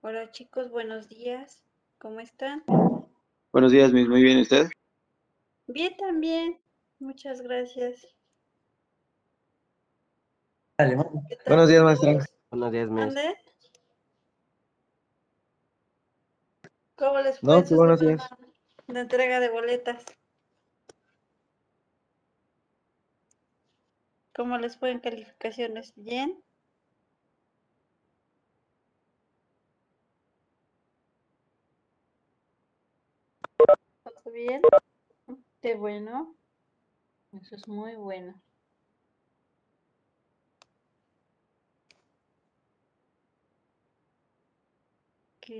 Hola chicos, buenos días. ¿Cómo están? Buenos días, Miss. Muy bien, ¿y ¿usted? Bien también. Muchas gracias. Dale, vamos. ¿Qué tal Buenos días, maestra. Buenos días, Miss. ¿Cómo les fue No, qué buenos días. de entrega de boletas? ¿Cómo les fue en calificaciones? ¿Bien? ¿Todo bien? Qué bueno. Eso es muy bueno. Ok.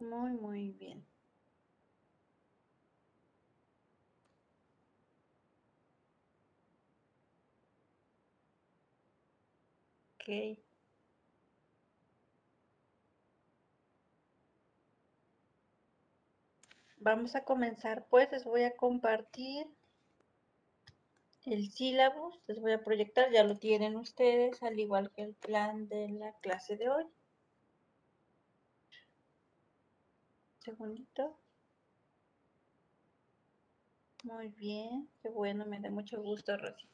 Muy, muy bien. Ok. Vamos a comenzar pues, les voy a compartir el sílabus, les voy a proyectar, ya lo tienen ustedes, al igual que el plan de la clase de hoy. Segundito. Muy bien, qué bueno, me da mucho gusto, Rosy.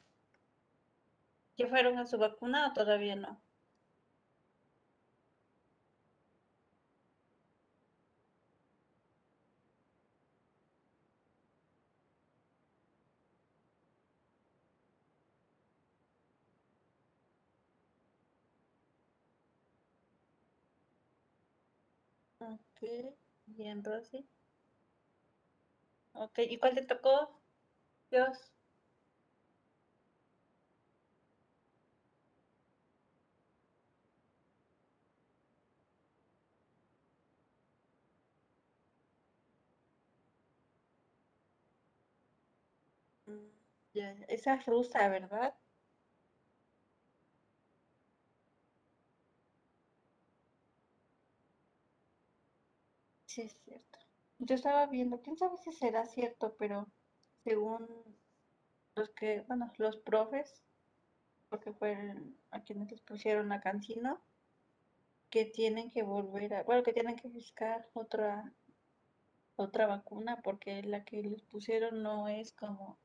¿Ya fueron a su vacuna o todavía no? Ok, bien, Rosy. Ok, ¿y cuál te tocó? Dios. Mm, Ya. Esa es rusa, ¿verdad? Sí, es cierto. Yo estaba viendo, quién sabe si será cierto, pero según los que, bueno, los profes, porque fueron a quienes les pusieron la cancino, que tienen que volver a, bueno, que tienen que buscar otra, otra vacuna, porque la que les pusieron no es como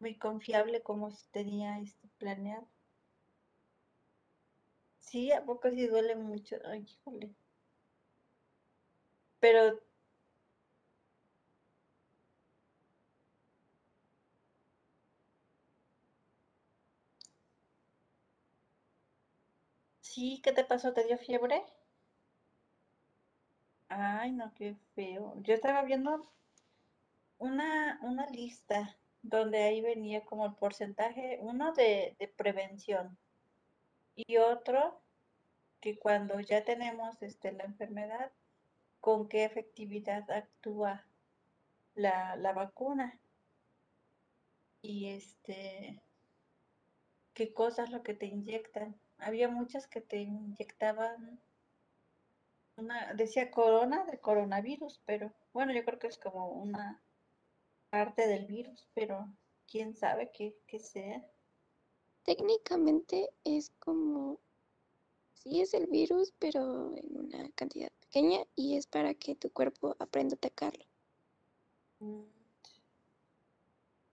muy confiable como se tenía este planeado. Sí, ¿a poco sí duele mucho? Ay, híjole. Pero sí, ¿qué te pasó? ¿Te dio fiebre? Ay, no, qué feo. Yo estaba viendo una, una lista donde ahí venía como el porcentaje, uno de, de prevención y otro que cuando ya tenemos este, la enfermedad, con qué efectividad actúa la, la vacuna y este, qué cosas lo que te inyectan. Había muchas que te inyectaban una, decía corona de coronavirus, pero bueno, yo creo que es como una parte del virus, pero quién sabe qué, qué sea. Técnicamente es como, sí es el virus, pero en una cantidad pequeña y es para que tu cuerpo aprenda a atacarlo. Mm,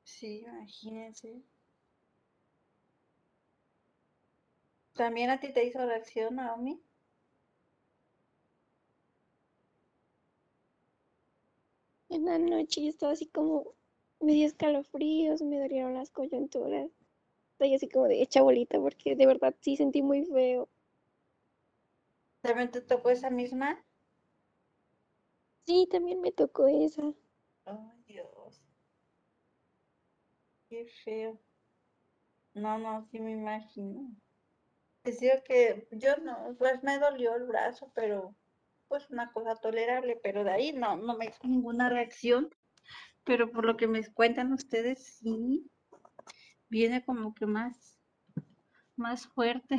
Sí, imagínense. ¿También a ti te hizo reacción, Naomi? En la noche yo estaba así como, me dio escalofríos, me dolieron las coyunturas. Estoy así como de hecha bolita porque de verdad sí sentí muy feo. ¿También te tocó esa misma? Sí, también me tocó esa. Ay, Dios. Qué feo. No, no, sí me imagino. Digo que yo no, pues me dolió el brazo, pero pues una cosa tolerable, pero de ahí no, no me hizo ninguna reacción. Pero por lo que me cuentan ustedes, sí, viene como que más, más fuerte.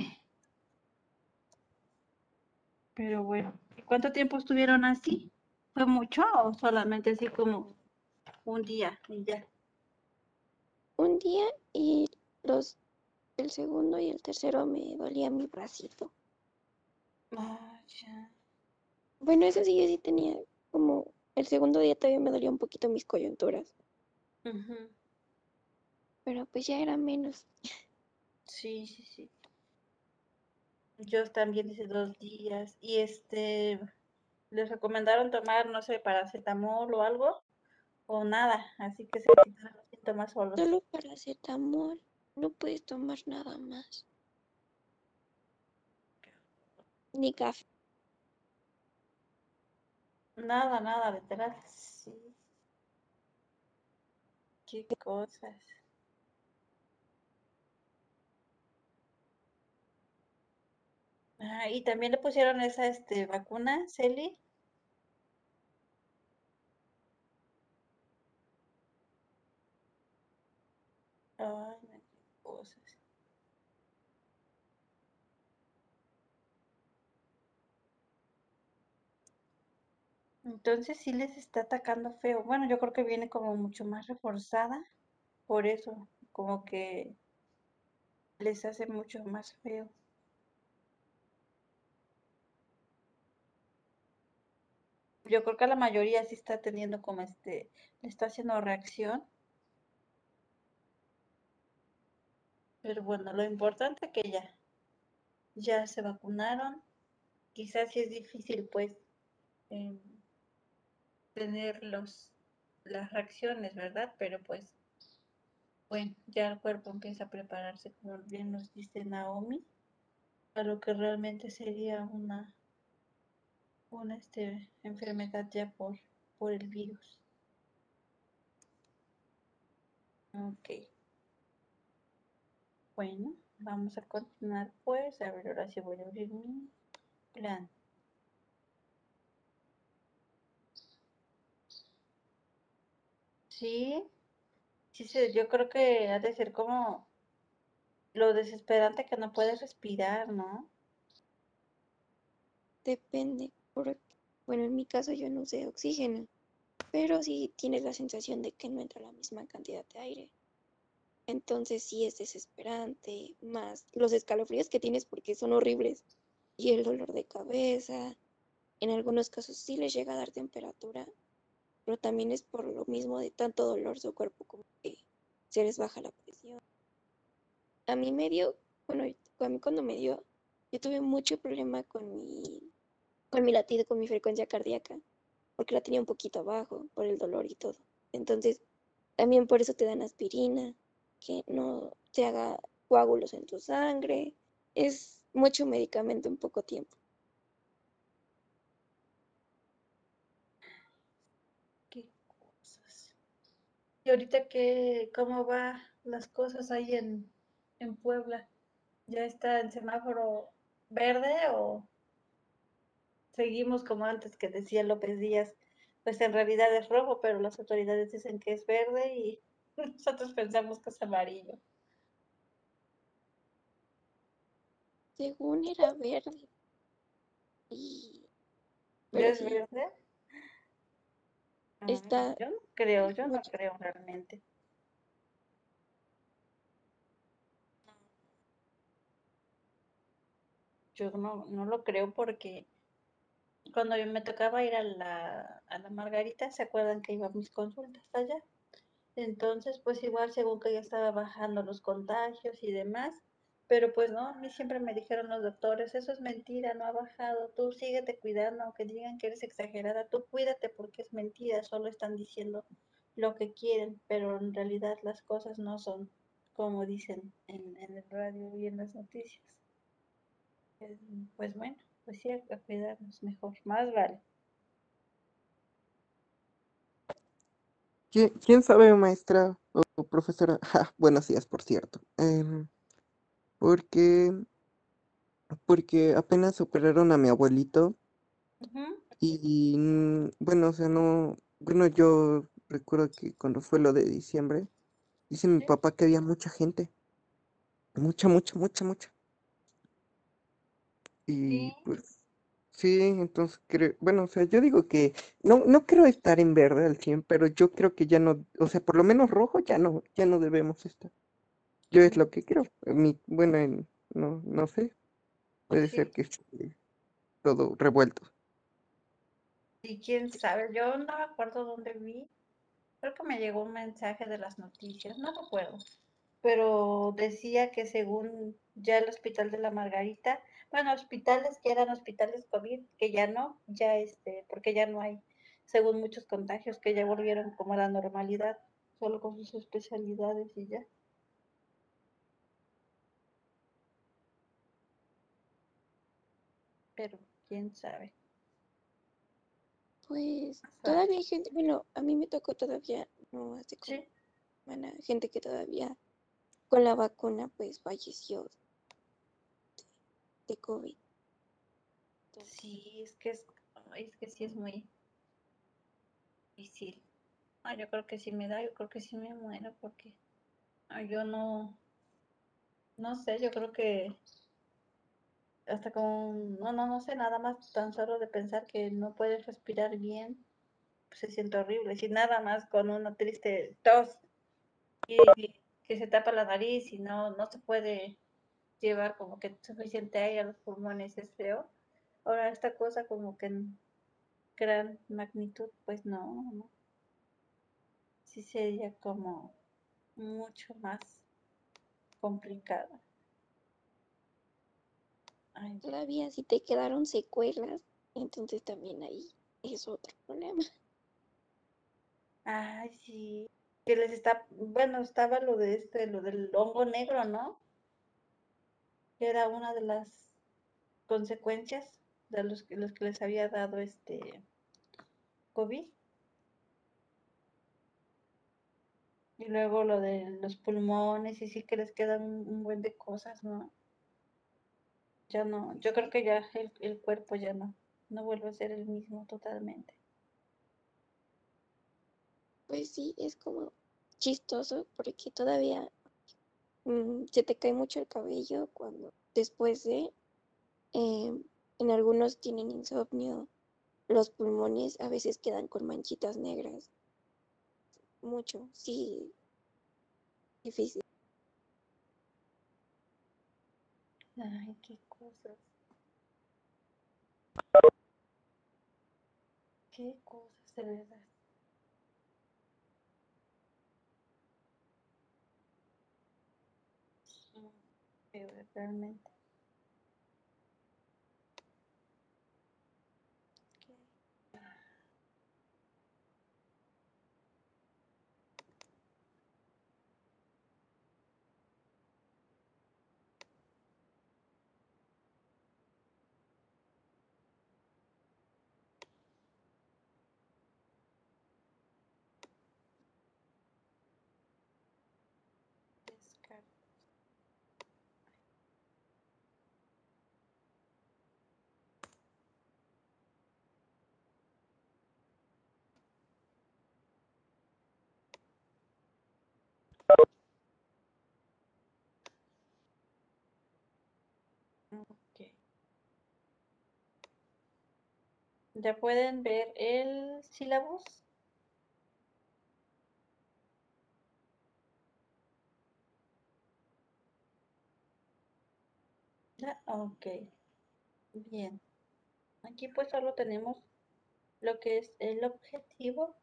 Pero bueno, ¿y ¿cuánto tiempo estuvieron así? ¿Fue mucho o solamente así como un día y ya? Un día y los el segundo y el tercero me dolía mi bracito. Ah, ya. Bueno, eso sí, yo sí tenía como el segundo día todavía me dolía un poquito mis coyunturas, pero pues ya era menos. Sí, sí, sí. Yo también hice dos días y este, les recomendaron tomar, no sé, paracetamol o algo o nada, así que se quitaron los síntomas solos. Solo paracetamol, no puedes tomar nada más. Ni café. Nada, nada, literal. Sí. Qué cosas. Ah, y también le pusieron esa este vacuna, Celi. Ay, cosas. Entonces sí les está atacando feo. Bueno, yo creo que viene como mucho más reforzada, por eso, como que les hace mucho más feo. Yo creo que la mayoría sí está teniendo como este, está haciendo reacción. Pero bueno, lo importante que ya, ya se vacunaron. Quizás sí es difícil pues em, tener los, las reacciones, ¿verdad? Pero pues, bueno, ya el cuerpo empieza a prepararse, como bien nos dice Naomi, a lo que realmente sería una, una este, enfermedad ya por, por el virus. Ok. Bueno, vamos a continuar pues. A ver, ahora sí voy a abrir mi plan. Sí, sí, sí, yo creo que ha de ser como lo desesperante que no puedes respirar, ¿no? Depende, bueno, en mi caso yo no usé oxígeno, pero sí tienes la sensación de que no entra la misma cantidad de aire. Entonces sí es desesperante, más los escalofríos que tienes porque son horribles y el dolor de cabeza. En algunos casos sí les llega a dar temperatura, pero también es por lo mismo de tanto dolor su cuerpo como que se les baja la presión. A mí me dio, bueno, a mí cuando me dio, yo tuve mucho problema con mi, con mi latido, con mi frecuencia cardíaca, porque la tenía un poquito abajo por el dolor y todo. Entonces, también por eso te dan aspirina, que no te haga coágulos en tu sangre. Es mucho medicamento en poco tiempo. Qué cosas. ¿Y ahorita qué, cómo va las cosas ahí en, en Puebla? ¿Ya está en semáforo verde o seguimos como antes que decía López Díaz? Pues en realidad es rojo, pero las autoridades dicen que es verde y nosotros pensamos que es amarillo. Según era verde. Y... ¿Ya Pero es sí, verde? Ah, está yo no creo, yo no creo realmente. Yo no, no lo creo porque cuando yo me tocaba ir a la, a la Margarita, ¿se acuerdan que iba a mis consultas allá? Entonces, pues igual según que ya estaba bajando los contagios y demás, pero pues no, a mí siempre me dijeron los doctores, eso es mentira, no ha bajado, tú síguete cuidando, aunque digan que eres exagerada, tú cuídate porque es mentira, solo están diciendo lo que quieren, pero en realidad las cosas no son como dicen en, el radio y en las noticias. Eh, Pues bueno, pues sí, a cuidarnos mejor, más vale. ¿Quién, quién sabe, maestra o profesora? Ja, buenos días, por cierto. Em, porque, porque apenas operaron a mi abuelito y, mm, bueno, o sea, no, bueno, yo recuerdo que cuando fue lo de diciembre, dice mi papá que había mucha gente, mucha, mucha, mucha, mucha. Y sí, pues, sí, entonces creo, bueno, o sea, yo digo que no, no creo estar en verde al 100, pero yo creo que ya no, o sea, por lo menos rojo ya no, ya no debemos estar. yo es lo que quiero. Mi, bueno, en- no, no sé. Puede Sí. ser que esté todo revuelto. Y quién sabe, yo no me acuerdo dónde vi. Creo que me llegó un mensaje de las noticias, no recuerdo. Pero decía que según ya el hospital de la Margarita, bueno, hospitales que eran hospitales COVID, que ya no, ya este, porque ya no hay, según muchos contagios, que ya volvieron como a la normalidad, solo con sus especialidades y ya. Pero quién sabe. Pues todavía hay gente, bueno, a mí me tocó todavía, no hace como Sí, gente que todavía con la vacuna pues falleció de, COVID. Sí, es que es, ay, es que sí es muy difícil. Ah, yo creo que si me da, yo creo que sí me muero porque ah, yo no, no sé, yo creo que hasta con, no, no, no sé, nada más tan solo de pensar que no puedes respirar bien, pues se siente horrible. Si nada más con una triste tos y que se tapa la nariz y no, no se puede llevar como que suficiente aire a los pulmones, es feo. Ahora esta cosa como que en gran magnitud, pues no, no. Sí sería como mucho más complicado. Ay, todavía si te quedaron secuelas, entonces también ahí es otro problema. ay, sí. Que les está, bueno, estaba lo de este, lo del hongo negro, ¿no? Era una de las consecuencias de los que, los que les había dado este COVID. Y luego lo de los pulmones, y sí que les quedan un, un buen de cosas, ¿no? Ya no, yo creo que ya el, el cuerpo ya no, no vuelve a ser el mismo totalmente. Pues sí, es como chistoso porque todavía mm, se te cae mucho el cabello cuando después de, em, en algunos tienen insomnio, los pulmones a veces quedan con manchitas negras. Mucho, sí, difícil. Ay, qué cosas. Qué cosas, de verdad. Feo, realmente. Ok. Descarga. Ok. Ya pueden ver el sílabus. Ok. Bien. Aquí pues solo tenemos lo que es el objetivo.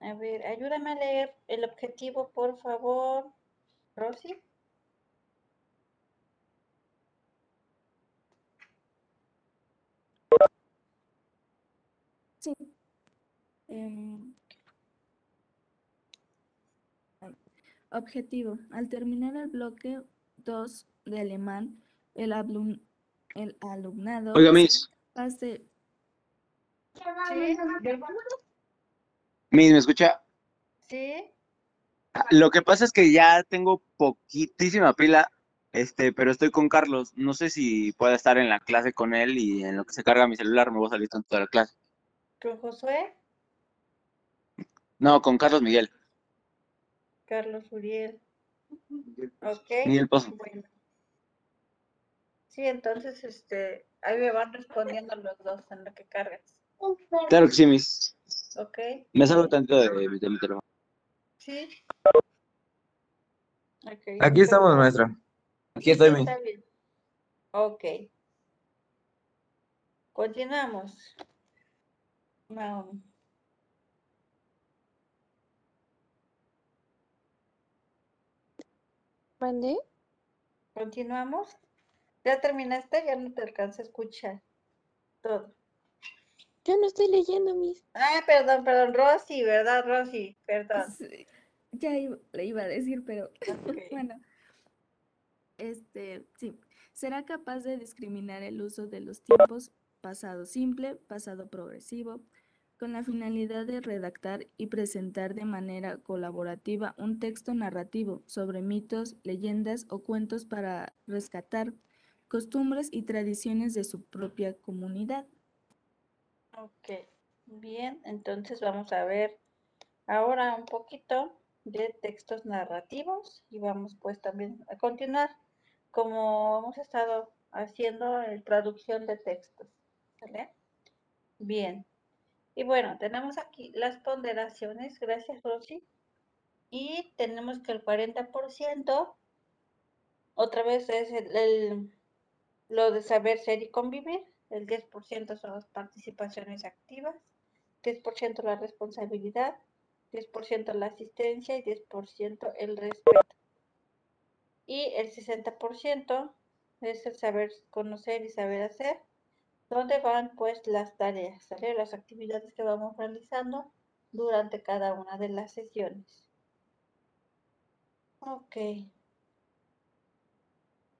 A ver, ayúdame a leer el objetivo, por favor, Rosy. Sí. Em. Objetivo. Al terminar el bloque 2 de alemán, el, alum- el alumnado Oiga, Miss, de- Sí, Miss, ¿me escucha? sí. Lo que pasa es que ya tengo poquitísima pila, este, pero estoy con Carlos. No sé si pueda estar en la clase con él y en lo que se carga mi celular me voy a salir tanto de la clase. Con Josué, No, con Carlos Miguel. Carlos Uriel. Ok. Miguel Pozo. Bueno. Sí, entonces, este, ahí me van respondiendo los dos en lo que cargas. Claro que sí, Miss. Ok. Me salgo tanto de, de mi teléfono. Sí. Aquí estamos, maestra. Aquí estoy. bien. Ok. Continuamos. No. ¿Mandé? Continuamos. ¿Ya terminaste? Ya no te alcanza a escuchar todo. Yo no estoy leyendo mis. Ah, perdón, perdón, Rosy, ¿verdad, Rosy? Perdón. Sí, Ya iba- le iba a decir, pero Ok. bueno. Este, sí. Será capaz de discriminar el uso de los tiempos pasado simple, pasado progresivo, con la finalidad de redactar y presentar de manera colaborativa un texto narrativo sobre mitos, leyendas o cuentos para rescatar costumbres y tradiciones de su propia comunidad. Ok, bien, entonces vamos a ver ahora un poquito de textos narrativos y vamos pues también a continuar como hemos estado haciendo en traducción de textos. Bien. Y bueno, tenemos aquí las ponderaciones, gracias Rosy. Y tenemos que el 40% otra vez es el, el- lo de saber ser y convivir, el 10% son las participaciones activas, 10% la responsabilidad, 10% la asistencia y 10% el respeto. Y el 60% es el saber conocer y saber hacer, donde van pues las tareas, ¿sale? las actividades que vamos realizando durante cada una de las sesiones. Ok.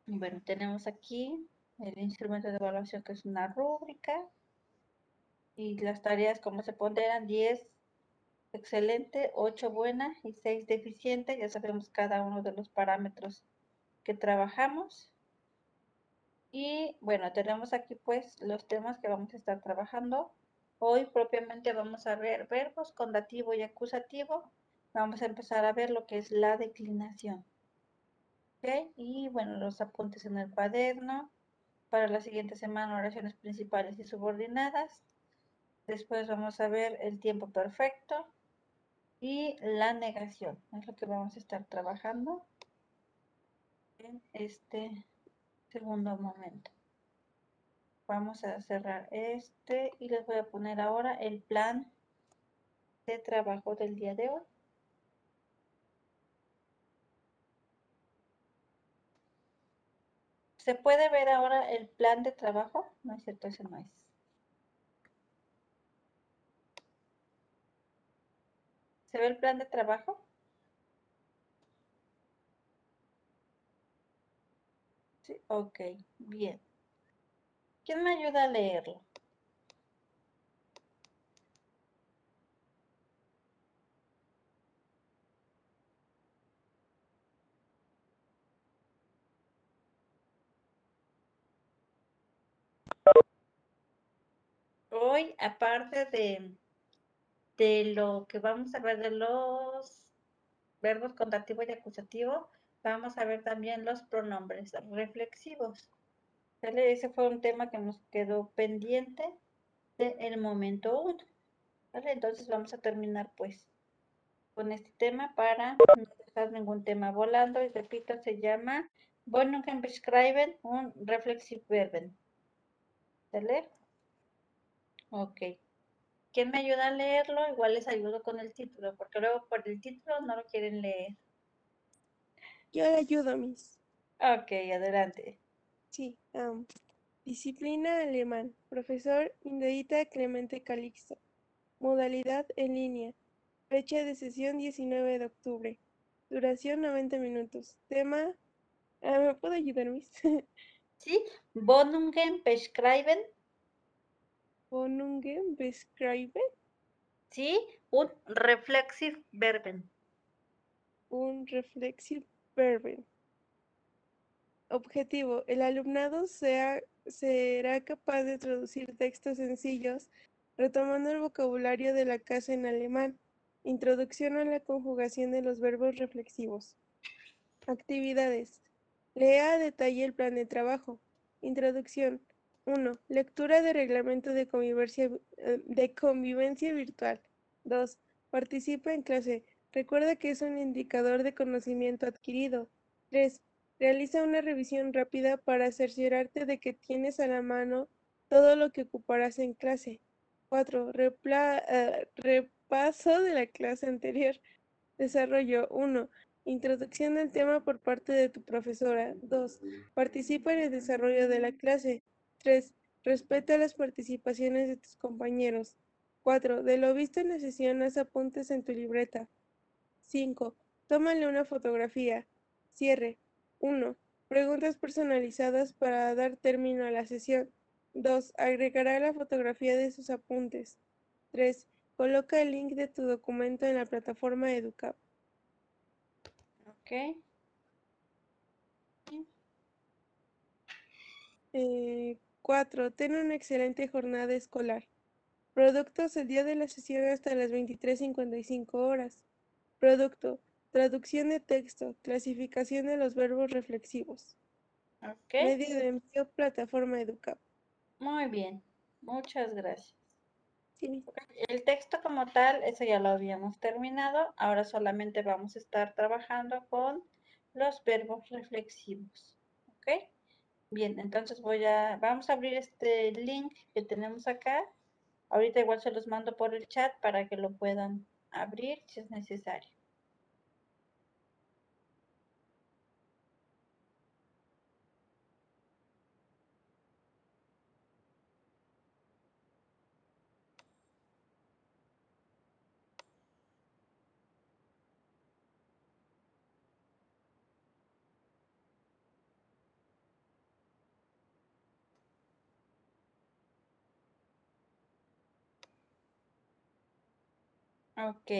Bueno, tenemos aquí el instrumento de evaluación que es una rúbrica y las tareas como se ponderan 10 excelente, 8 buena y 6 deficiente. Ya sabemos cada uno de los parámetros que trabajamos. Y bueno, tenemos aquí pues los temas que vamos a estar trabajando. Hoy propiamente vamos a ver verbos con dativo y acusativo. Vamos a empezar a ver lo que es la declinación. Y bueno, los apuntes en el cuaderno. Para la siguiente semana, oraciones principales y subordinadas. Después vamos a ver el tiempo perfecto y la negación. Es lo que vamos a estar trabajando en este segundo momento. Vamos a cerrar este y les voy a poner ahora el plan de trabajo del día de hoy. ¿Se puede ver ahora el plan de trabajo? No es cierto, ese no es. ¿Se ve el plan de trabajo? Sí, ok, bien. ¿Quién me ayuda a leerlo? Hoy, aparte de, de lo que vamos a ver de los verbos contactivo y acusativo, vamos a ver también los pronombres reflexivos. ¿Sale? Ese fue un tema que nos quedó pendiente del momento 1. ¿Vale? Entonces vamos a terminar pues con este tema para no dejar ningún tema volando. Y repito, se llama Bonungen beschreiben un Reflexivverben. ¿Sale? Ok. ¿Quién me ayuda a leerlo? Igual les ayudo con el título, porque luego por el título no lo quieren leer. Yo le ayudo, Miss. Ok, adelante. Sí. am, disciplina alemán. Profesor Indeita Clemente Calixto. Modalidad en línea. Fecha de sesión 19 de octubre. Duración 90 minutos. Tema. Ah, ¿Me puede ayudar, Miss? ¿Sí? Bonungen beschreiben, Bonungen beschreiben ¿sí? Un Reflexivverben. un reflexive verben. Objetivo. El alumnado sea- será capaz de traducir textos sencillos retomando el vocabulario de la casa en alemán. Introducción a la conjugación de los verbos reflexivos. Actividades. Lea a detalle el plan de trabajo. Introducción. 1. Lectura de reglamento de eh, convivencia virtual. 2. Participa en clase. Recuerda que es un indicador de conocimiento adquirido. 3. Realiza una revisión rápida para cerciorarte de que tienes a la mano todo lo que ocuparás en clase. 4. Eh, repaso de la clase anterior. Desarrollo 1. Introducción del tema por parte de tu profesora. 2. Participa en el desarrollo de la clase. 3. Respeta las participaciones de tus compañeros. 4. De lo visto en la sesión, haz apuntes en tu libreta. 5. Tómale una fotografía. Cierre. 1. Preguntas personalizadas para dar término a la sesión. 2. Agregará la fotografía de sus apuntes. 3. Coloca el link de tu documento en la plataforma EduCap. Ok. 4. Eh, ten una excelente jornada escolar. Productos el día de la sesión hasta las 23.55 horas. Producto. Traducción de texto. Clasificación de los verbos reflexivos. Medio de envío, plataforma EduCap. Muy bien. Muchas gracias. Sí. El texto como tal, eso ya lo habíamos terminado. Ahora solamente vamos a estar trabajando con los verbos reflexivos. ¿Ok? Bien, entonces voy a, vamos a abrir este link que tenemos acá. Ahorita igual se los mando por el chat para que lo puedan abrir si es necesario. Ok.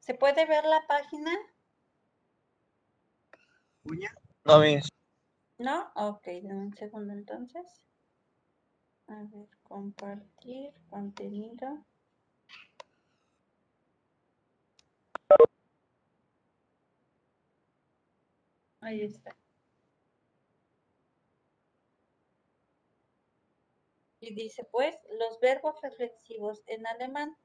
¿Se puede ver la página? No, mis. ¿No? Ok, dame un segundo entonces. A ver, compartir contenido. Ahí está. Y dice, pues, los verbos reflexivos en alemán.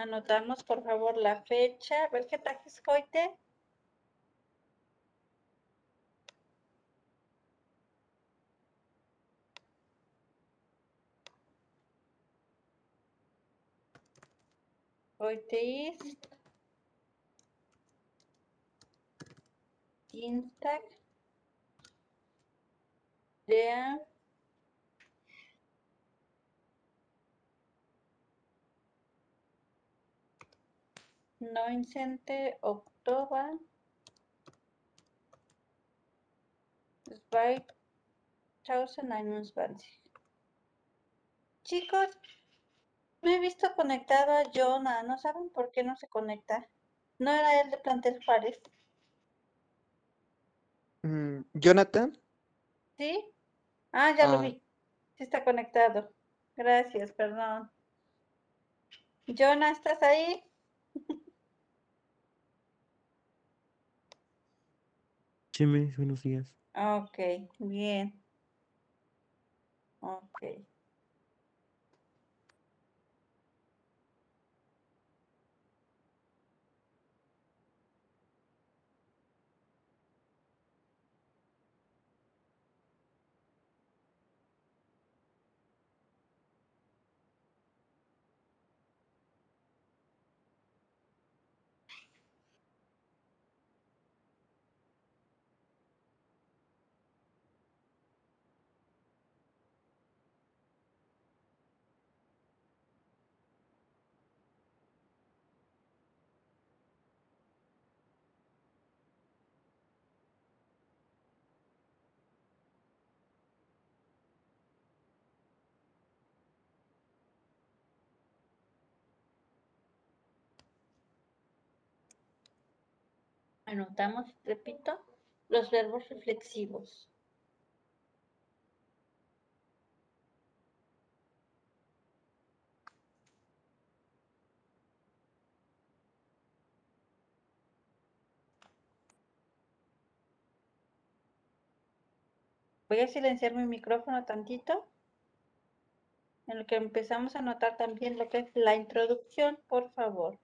Anotamos, por favor, la fecha. ¿Ves que coite? Hoy is Instagram. 9 octava Chicos, me he visto conectado a Jonah. ¿No saben por qué no se conecta? ¿No era él de Plantel Juárez? Mm, ¿Jonathan? ¿Sí? Ah, ya lo ah. vi. Sí está conectado. Gracias, perdón. Jonah, ¿estás ahí? Buenos días. Ok, bien. Ok. Anotamos, repito, los verbos reflexivos. Voy a silenciar mi micrófono tantito. en lo que empezamos a notar también lo que es la introducción, por favor.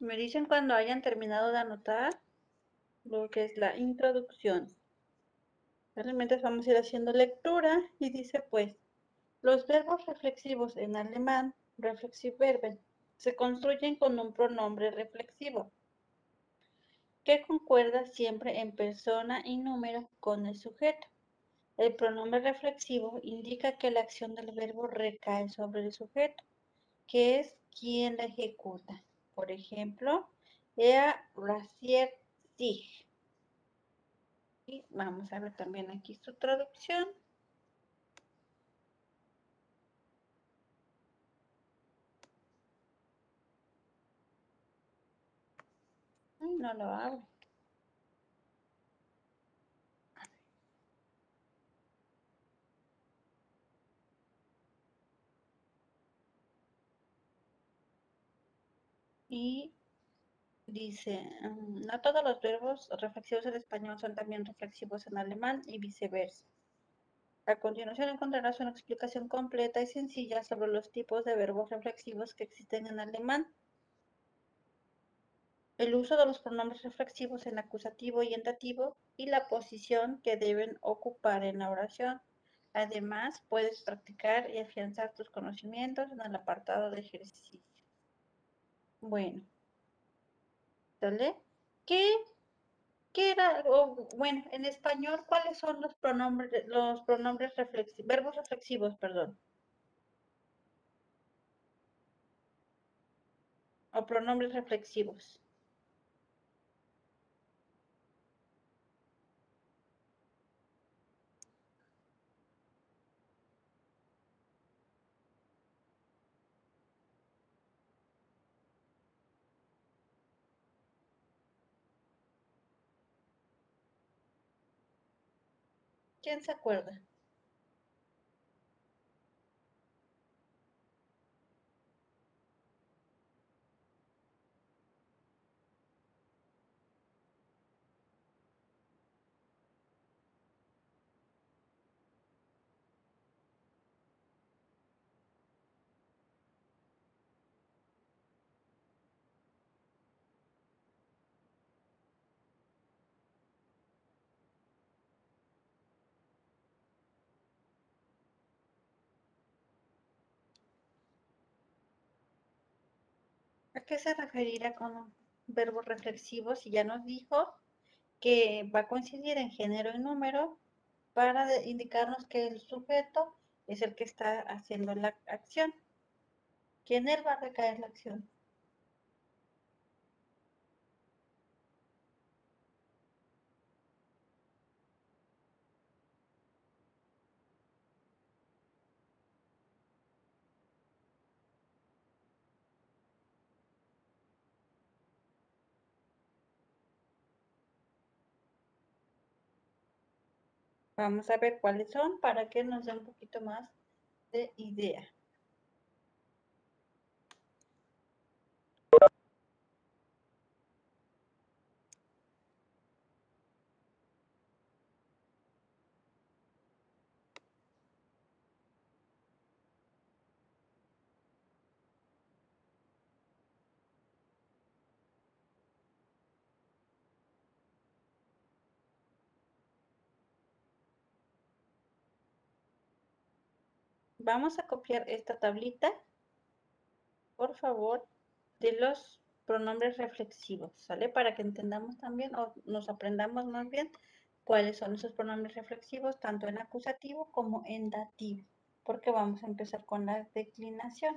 Me dicen cuando hayan terminado de anotar lo que es la introducción. Realmente vamos a ir haciendo lectura y dice pues, los verbos reflexivos en alemán, Reflexivverben, se construyen con un pronombre reflexivo que concuerda siempre en persona y número con el sujeto. El pronombre reflexivo indica que la acción del verbo recae sobre el sujeto, que es quien la ejecuta. Por ejemplo, er rasiert sich. Y vamos a ver también aquí su traducción. No lo abre. Y dice, mm, no todos los verbos reflexivos en español son también reflexivos en alemán y viceversa. A continuación encontrarás una explicación completa y sencilla sobre los tipos de verbos reflexivos que existen en alemán. El uso de los pronombres reflexivos en acusativo y en dativo y la posición que deben ocupar en la oración. Además, puedes practicar y afianzar tus conocimientos en el apartado de ejercicio. Bueno. ¿Sale? ¿Qué, qué era? o, bueno, en español, ¿cuáles son los pronombres, los pronombres reflexivos, verbos reflexivos, perdón? O pronombres reflexivos. ¿Quién se acuerda? Qué se referirá con verbos reflexivos y ya nos dijo que va a coincidir en género y número para indicarnos que el sujeto es el que está haciendo la acción. Que en él va a recaer la acción. Vamos a ver cuáles son para que nos dé un poquito más de idea. Vamos a copiar esta tablita, por favor, de los pronombres reflexivos, ¿sale? Para que entendamos también o nos aprendamos más bien cuáles son esos pronombres reflexivos, tanto en acusativo como en dativo, porque vamos a empezar con la declinación.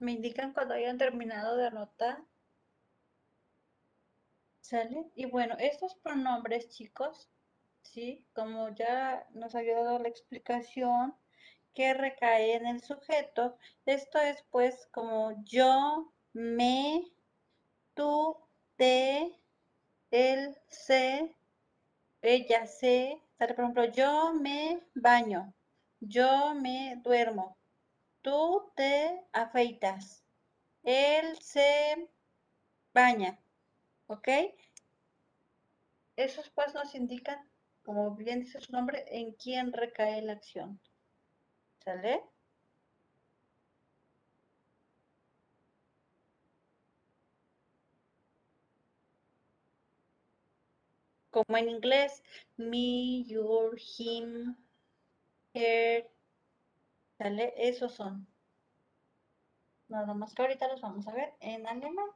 Me indican cuando hayan terminado de anotar. ¿Sale? Y bueno, estos pronombres, chicos, ¿sí? Como ya nos había dado la explicación, que recae en el sujeto, esto es pues como yo, me, tú, te, él, se, ella, se. ¿Sale? Por ejemplo, yo me baño, yo me duermo, tú te afeitas, él se baña. ¿Ok? Esos pues nos indican, como bien dice su nombre, en quién recae la acción. ¿Sale? Como en inglés, me, your, him, her. ¿Sale? Esos son. Nada más que ahorita los vamos a ver en alemán.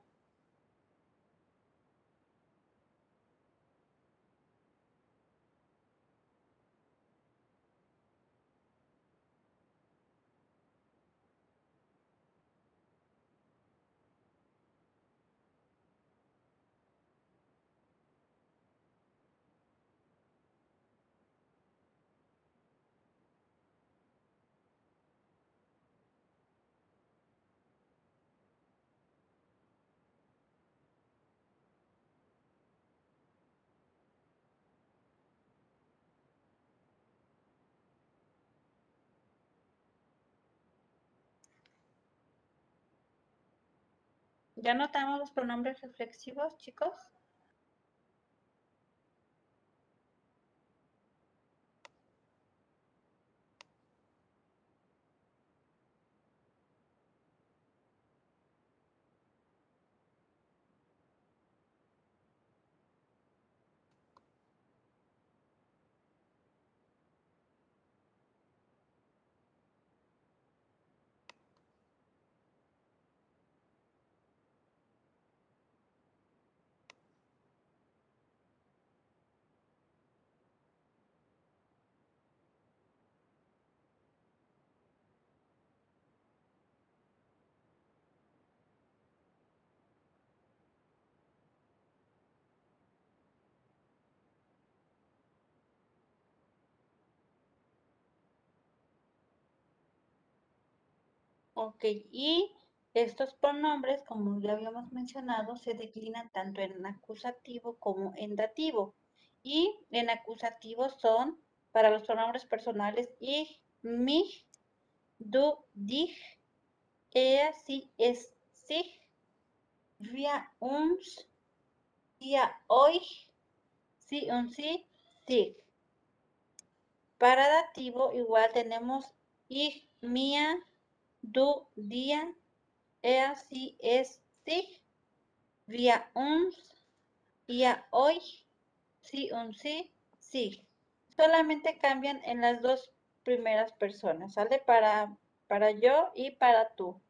¿Ya notamos los pronombres reflexivos, chicos? Ok, y estos pronombres, como ya habíamos mencionado, se declinan tanto en acusativo como en dativo. Y en acusativo son, para los pronombres personales, ich, mich, du, dich, er, sie, es, sich, wir, uns, ihr, euch, sie und sie, sich. Para dativo igual tenemos ich, mia, du, dir, er, sie, es, sich, wir, uns, ihr, euch, sie und sie, sich. Solamente cambian en las dos primeras personas, ¿sale? Para, para yo y para tú.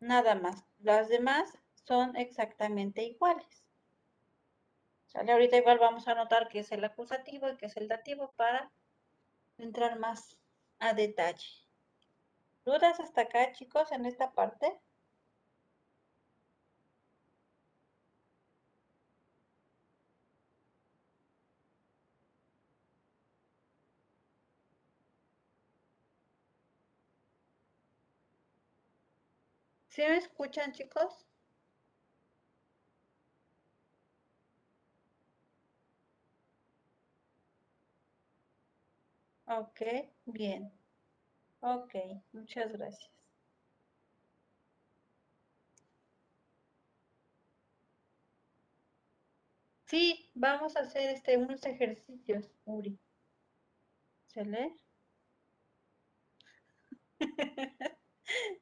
Nada más. Las demás son exactamente iguales. ¿Sale? Ahorita igual vamos a anotar qué es el acusativo y qué es el dativo para entrar más a detalle. ¿Dudas hasta acá, chicos, en esta parte? ¿Sí me escuchan, chicos? Ok, bien. Ok, muchas gracias. Sí, vamos a hacer este, unos ejercicios, Uri. ¿Sale?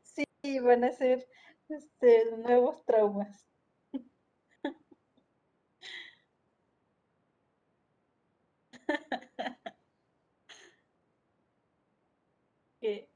Sí, van a ser este, nuevos traumas. Que-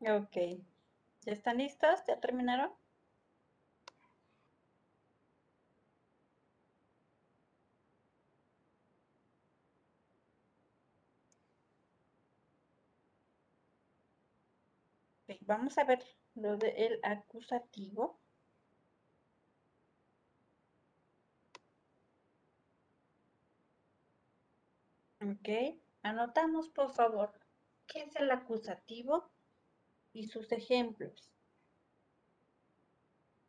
Ok. ¿Ya están listos? ¿Ya terminaron? Ok, Vamos a ver lo del acusativo. Ok, anotamos por favor qué es el acusativo y sus ejemplos.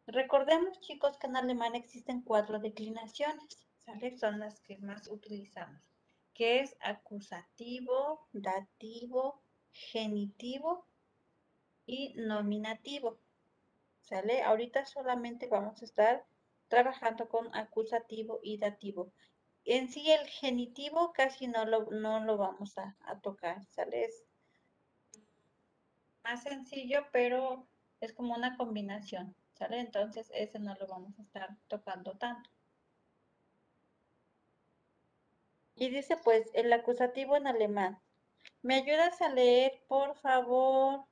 Recordemos, chicos, que en alemán existen cuatro declinaciones, ¿sale? Son las que más utilizamos, que es acusativo, dativo, genitivo y nominativo, ¿sale? Ahorita solamente vamos a estar trabajando con acusativo y dativo. En sí el genitivo casi no lo, no lo vamos a, tocar, ¿sale? Más sencillo, pero es como una combinación, ¿sale? Entonces ese no lo vamos a estar tocando tanto. Y dice pues el acusativo en alemán. ¿Me ayudas a leer, por favor?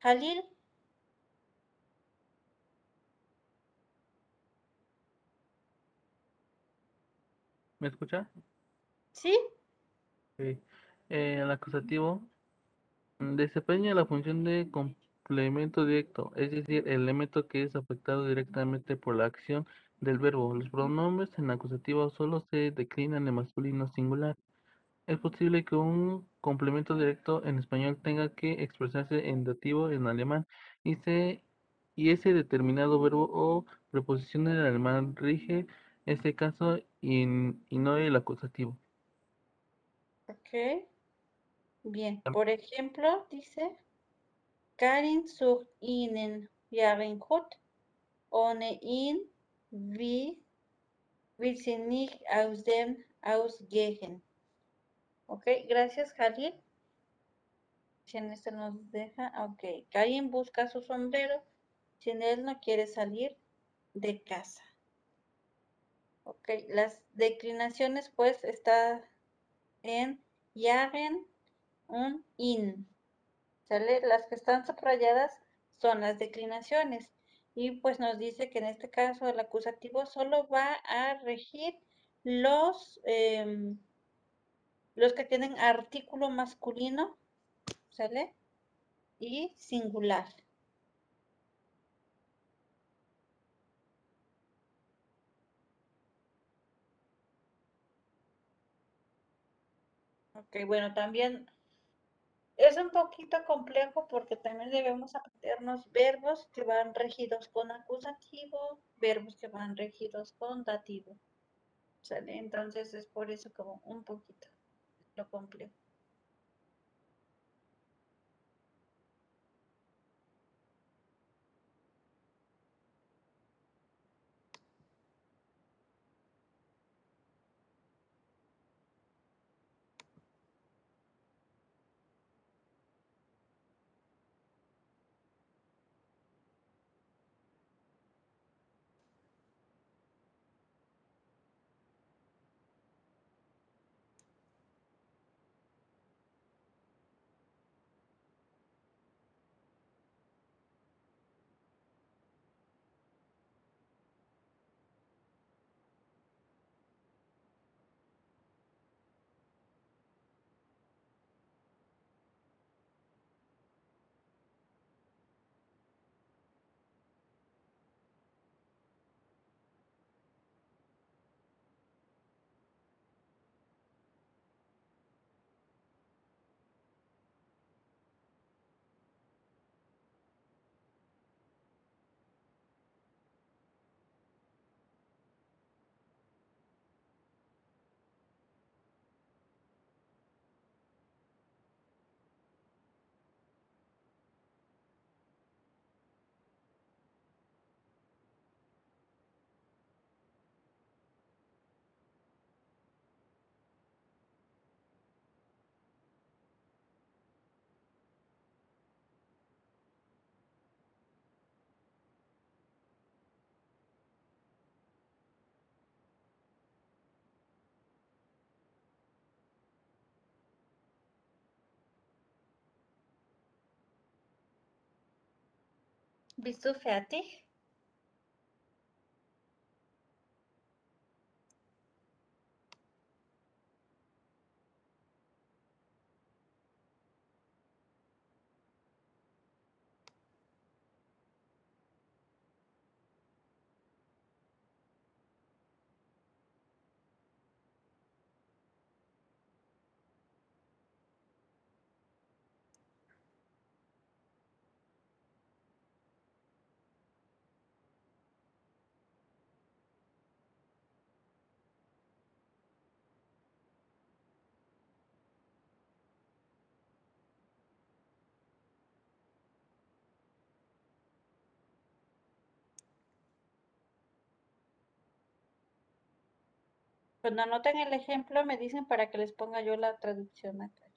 Jalil, ¿Me escucha? ¿sí? Ok. Eh, el acusativo desempeña la función de complemento directo, es decir, el elemento que es afectado directamente por la acción del verbo. Los pronombres en acusativo solo se declinan en masculino singular. Es posible que un complemento directo en español tenga que expresarse en dativo en alemán y, se, y ese determinado verbo o preposición en alemán rige este caso y, no el acusativo. Ok, bien. Am- Por ejemplo, dice, Karin sucht ihnen ihren Hut. Ohne ihn wie will sie nicht aus dem ausgehen. Ok, gracias. Si en este nos deja, ok. Karin busca su sombrero. Sin él no quiere salir de casa. Ok, las declinaciones pues está en jagen un in. ¿Sale? Las que están subrayadas son las declinaciones. Y pues nos dice que en este caso el acusativo solo va a regir los, em, los que tienen artículo masculino, ¿sale? Y singular. Ok, bueno, también es un poquito complejo porque también debemos aprendernos verbos que van regidos con acusativo, verbos que van regidos con dativo. Entonces es por eso como un poquito lo complejo. Bist du Cuando anoten el ejemplo me dicen para que les ponga yo la traducción acá.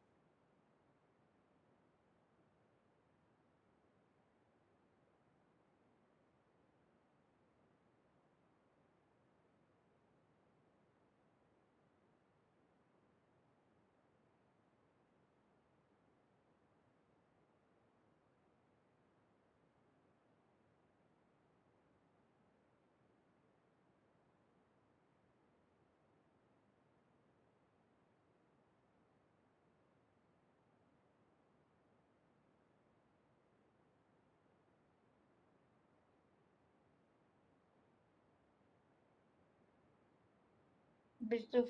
Bist du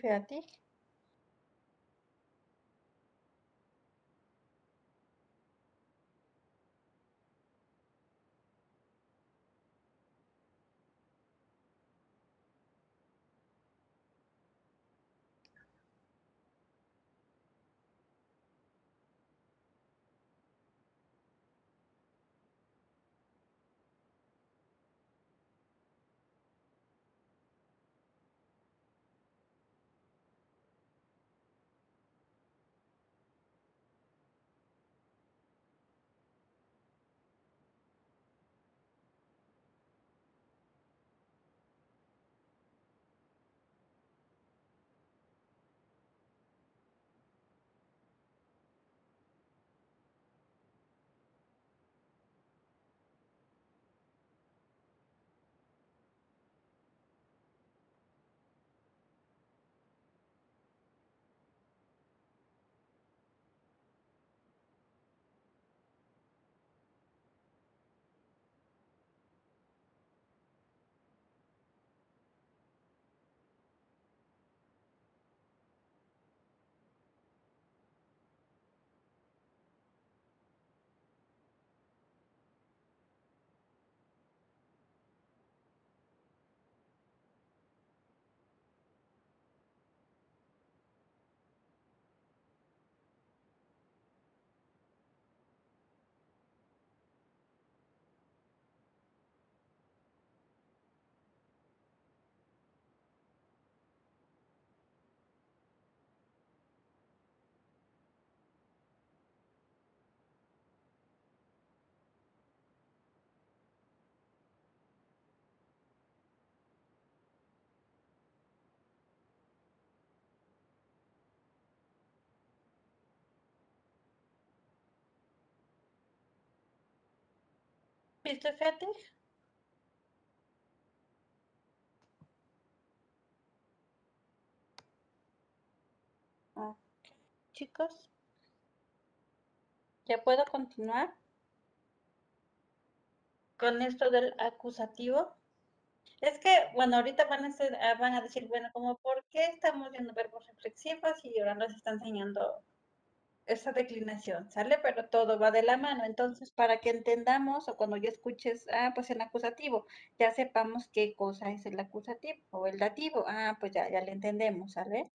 Chicos. ¿Ya puedo continuar? Con esto del acusativo. Es que, bueno, ahorita van a, ser- ah, van a decir, bueno, como, ¿por qué estamos viendo verbos reflexivos y ahora nos está enseñando esa declinación, ¿sale? Pero todo va de la mano. Entonces, para que entendamos o cuando ya escuches, ah, pues el acusativo, ya sepamos qué cosa es el acusativo o el dativo. Ah, pues ya, ya le entendemos, ¿sale?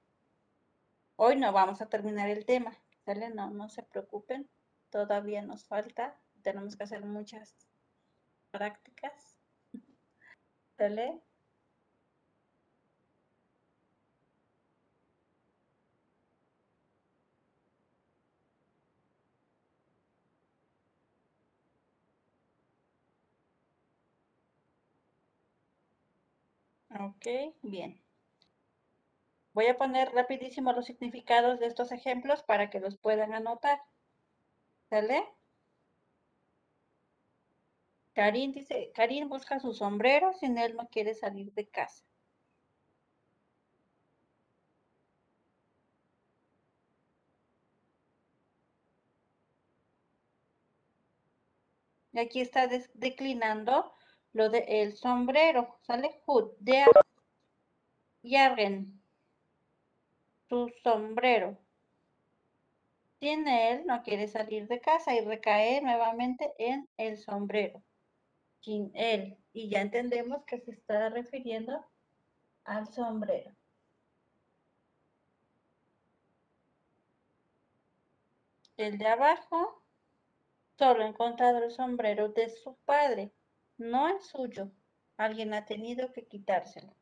Hoy no vamos a terminar el tema, ¿sale? No, no se preocupen, todavía nos falta, tenemos que hacer muchas prácticas, ¿sale? Ok, bien. Voy a poner rapidísimo los significados de estos ejemplos para que los puedan anotar. ¿Sale? Karin dice, Karin busca su sombrero sin él no quiere salir de casa. Y aquí está declinando lo de el sombrero. Sale hood, der Jagen. Su sombrero. Sin él no quiere salir de casa y recae nuevamente en el sombrero. Sin él. Y ya entendemos que se está refiriendo al sombrero. El de abajo solo ha encontrado el sombrero de su padre, no el suyo. Alguien ha tenido que quitárselo.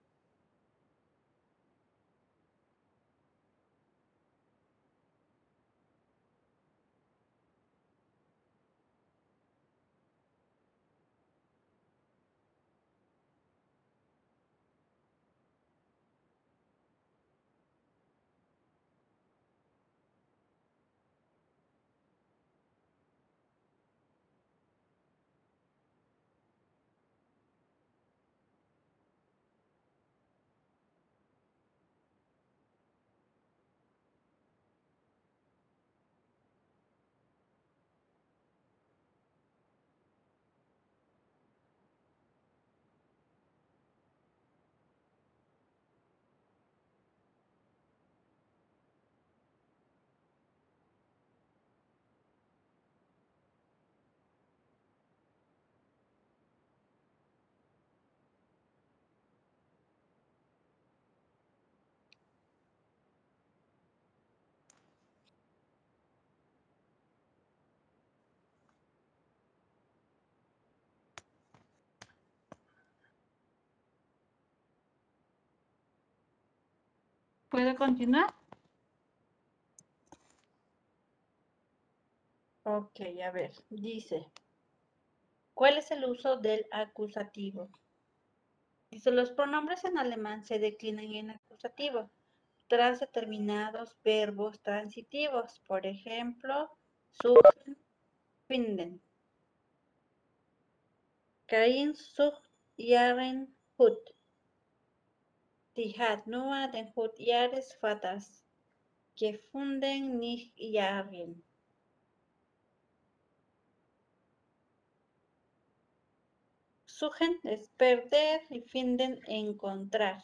¿Puedo continuar? Ok, a ver, dice, ¿cuál es el uso del acusativo? Dice, los pronombres en alemán se declinan en acusativo tras determinados verbos transitivos, por ejemplo, suchen, finden. Karin sucht ihren Hut. Sie hat nur den Hut ihres Vaters gefunden, nicht ihren. Suchen es perder y finden encontrar.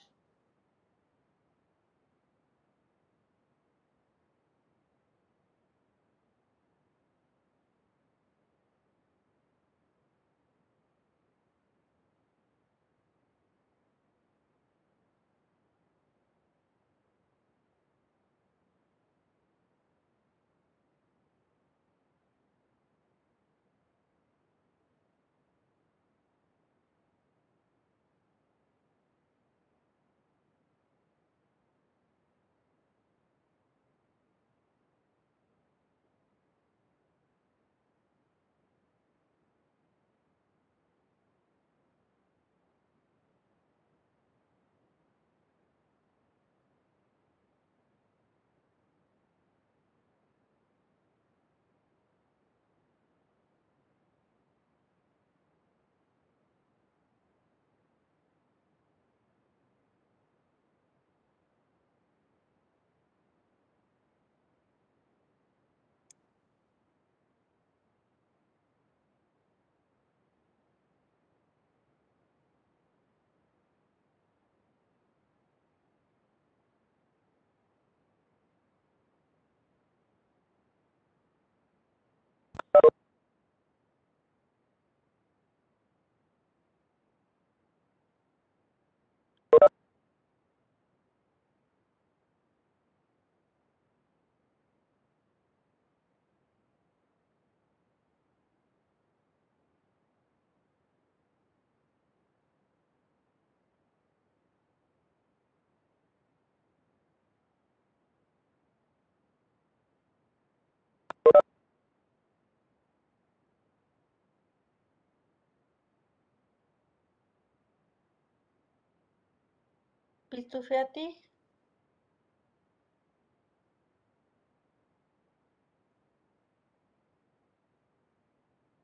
¿Bist du fertig?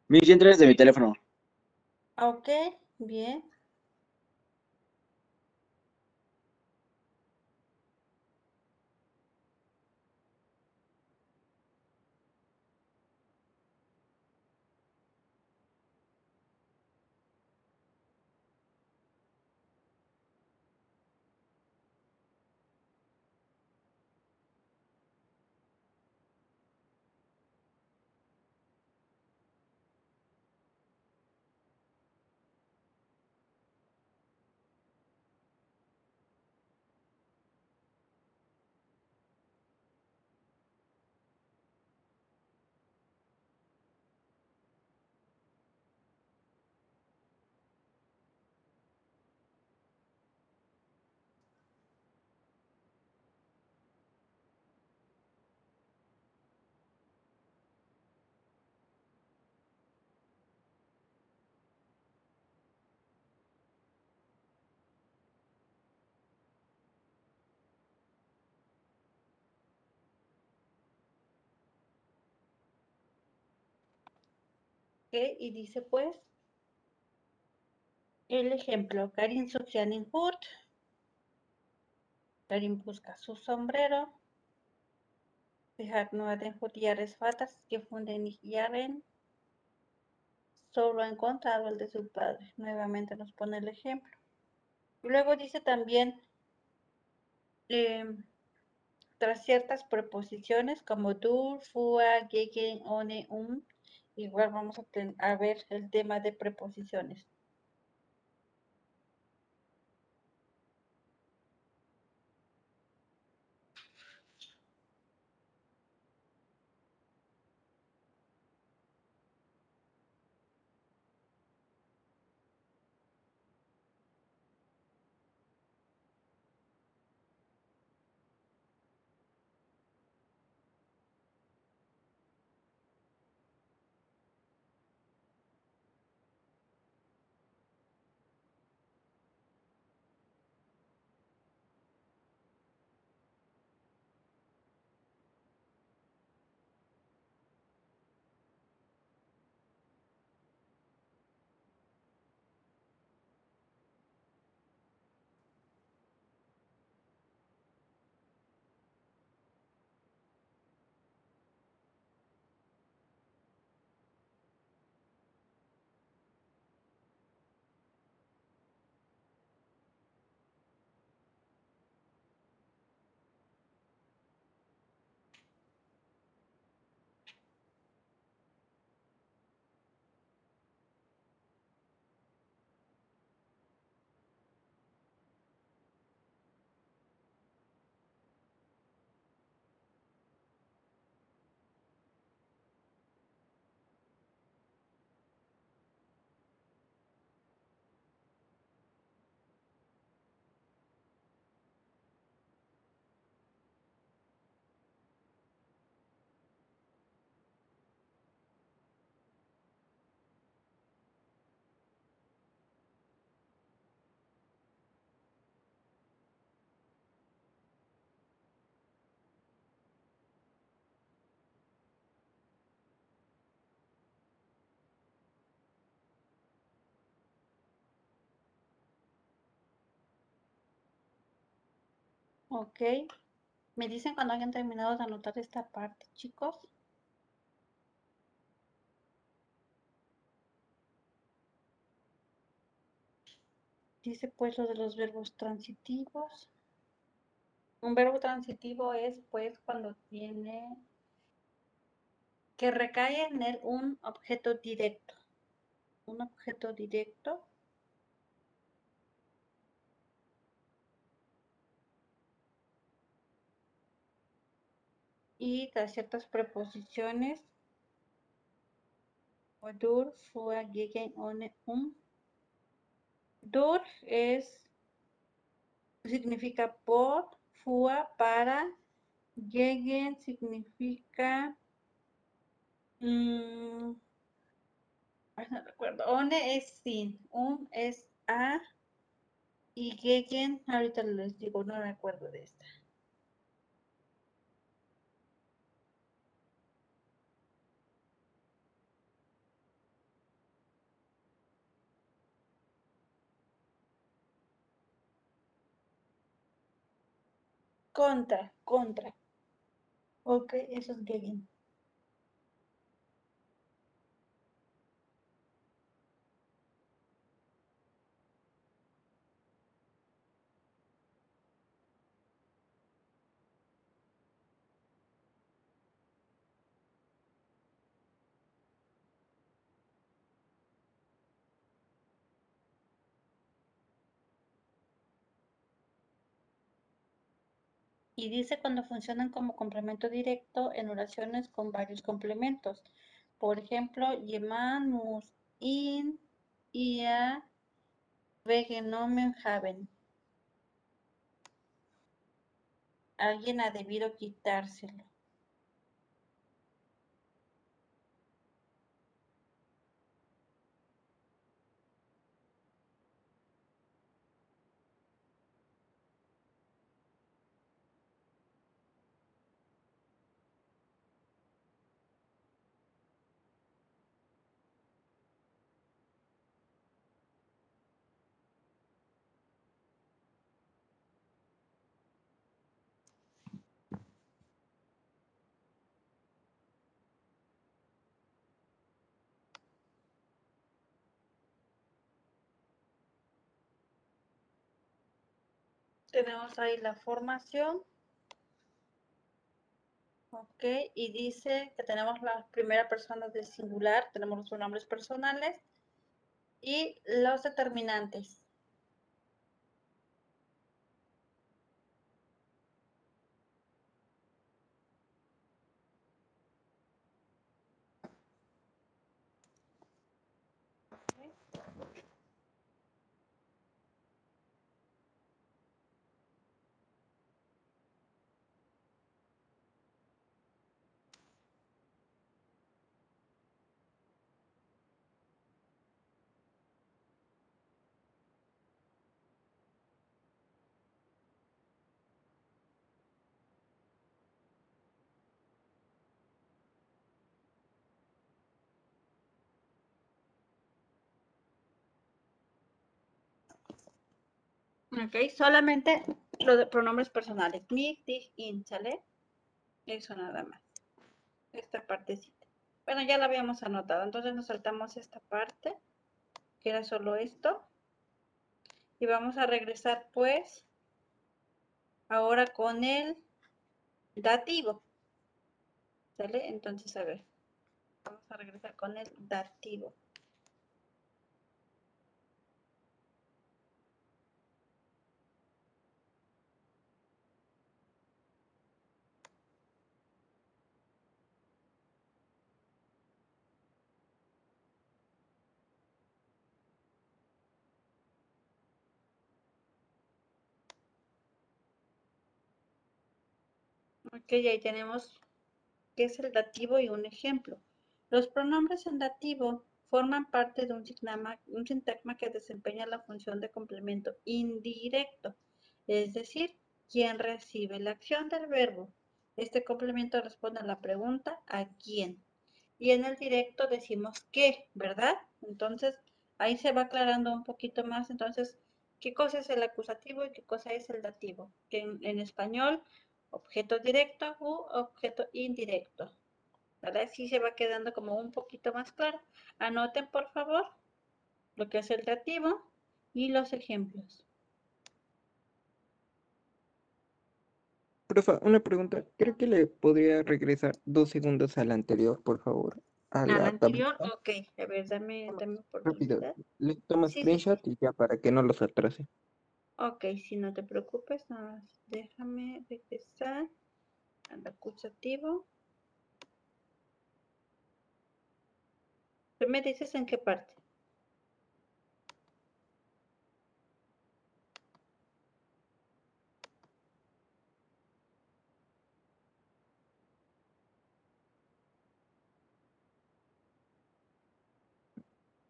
Michi, entra desde mi teléfono. Ok, bien. Y dice pues el ejemplo, Karin sucht einen Hut. Karin busca su sombrero. Sie hat nur den Hut ihres Vaters gefunden, nicht ihren. Solo ha encontrado el de su padre. Nuevamente nos pone el ejemplo. Luego dice también, em, tras ciertas preposiciones como dur, fua, gegen, ohne, um, igual vamos a, a ver el tema de preposiciones. Ok. Me dicen cuando hayan terminado de anotar esta parte, chicos. Dice pues lo de los verbos transitivos. Un verbo transitivo es pues cuando tiene que recae en él un objeto directo. Un objeto directo. Y tras ciertas preposiciones. Dur, fue, gegen, ohne, um. Dur es significa por, fua para, gegen significa mm, ay, no recuerdo, one es sin, um es a y gegen, ahorita les digo, no me acuerdo de esta. Contra, contra. Ok, eso es bien. Y dice cuando funcionan como complemento directo en oraciones con varios complementos. Por ejemplo, jemand in ihr weggenommen haben. Alguien ha debido quitárselo. Tenemos ahí la formación. Ok, y dice que tenemos las primeras personas del singular, tenemos los pronombres personales y los determinantes. Ok, solamente los pronombres personales. Mi, dich, in, ¿sale? Eso nada más. Esta partecita. Bueno, ya la habíamos anotado. Entonces nos saltamos esta parte, que era solo esto. Y vamos a regresar pues ahora con el dativo. ¿Sale? Entonces, a ver. Vamos a regresar con el dativo. Ok, ahí tenemos qué es el dativo y un ejemplo. Los pronombres en dativo forman parte de un sintagma, un sintagma que desempeña la función de complemento indirecto, es decir, quien recibe la acción del verbo. Este complemento responde a la pregunta ¿a quién? Y en el directo decimos qué, ¿verdad? Entonces, ahí se va aclarando un poquito más. Entonces, ¿qué cosa es el acusativo y qué cosa es el dativo? Que en, en español objeto directo u objeto indirecto. ¿Vale? Así se va quedando como un poquito más claro. Anoten, por favor, lo que es el dativo y los ejemplos. Profa, una pregunta. Creo que le podría regresar dos segundos al anterior, por favor. A Al la anterior, ok. A ver, dame, dame Rápido. oportunidad. Le tomo Sí, sí, screenshot y ya para que no los atrase. Ok, si no te preocupes, nada más déjame regresar al acusativo. ¿Tú me dices en qué parte?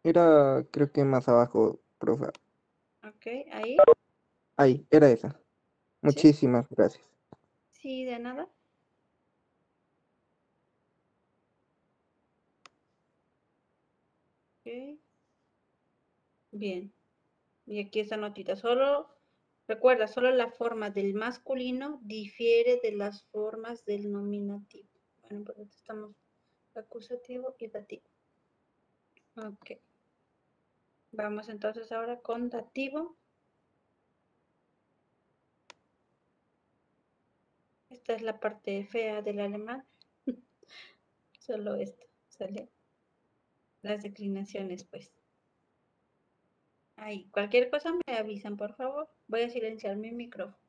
Era, creo que más abajo, profa. Ok, ahí. Ahí, era esa. Muchísimas gracias. Sí, de nada. Bien. Y aquí esta notita. Solo Recuerda, solo la forma del masculino difiere de las formas del nominativo. Bueno, pues ahorita estamos acusativo y dativo. Ok. Vamos entonces ahora con dativo. Esta es la parte fea del alemán. Solo esto sale. Las declinaciones, pues. Ahí, cualquier cosa me avisan, por favor. Voy a silenciar mi micrófono.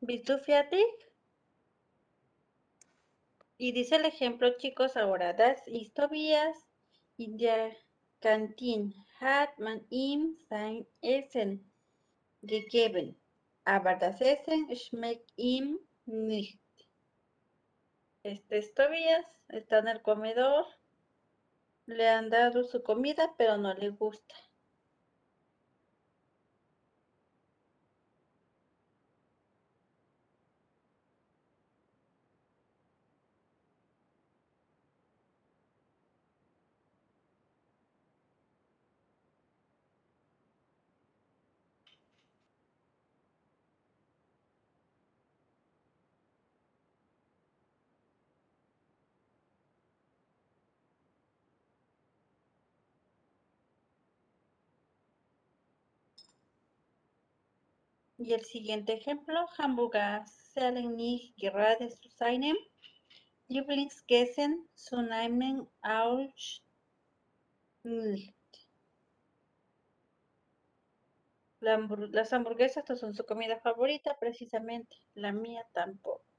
Fertig? Y dice el ejemplo, chicos, ahora, das ist in der Kantine hat man ihm sein Essen gegeben, aber das Essen schmeckt ihm nicht. Este es está en el comedor, le han dado su comida, pero no le gusta. Y el siguiente ejemplo, Hamburger zählen nicht gerade zu seinem Lieblingsessen zu nehmen aus nicht. Las hamburguesas no son su comida favorita, precisamente. La mía tampoco.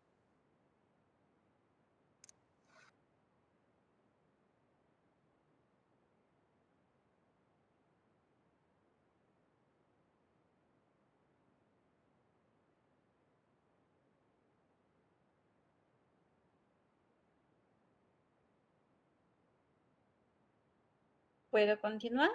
¿Puedo continuar?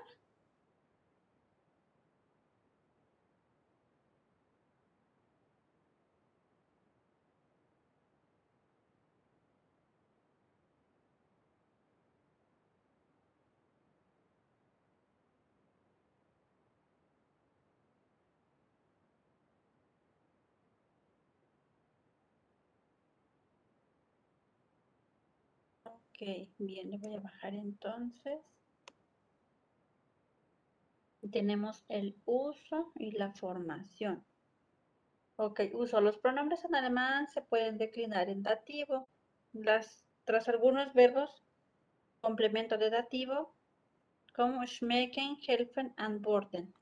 Ok, bien, le voy a bajar entonces. Tenemos el uso y la formación. Ok, uso. Los pronombres en alemán se pueden declinar en dativo. Tras algunos verbos, complemento de dativo, como schmecken, helfen, antworten.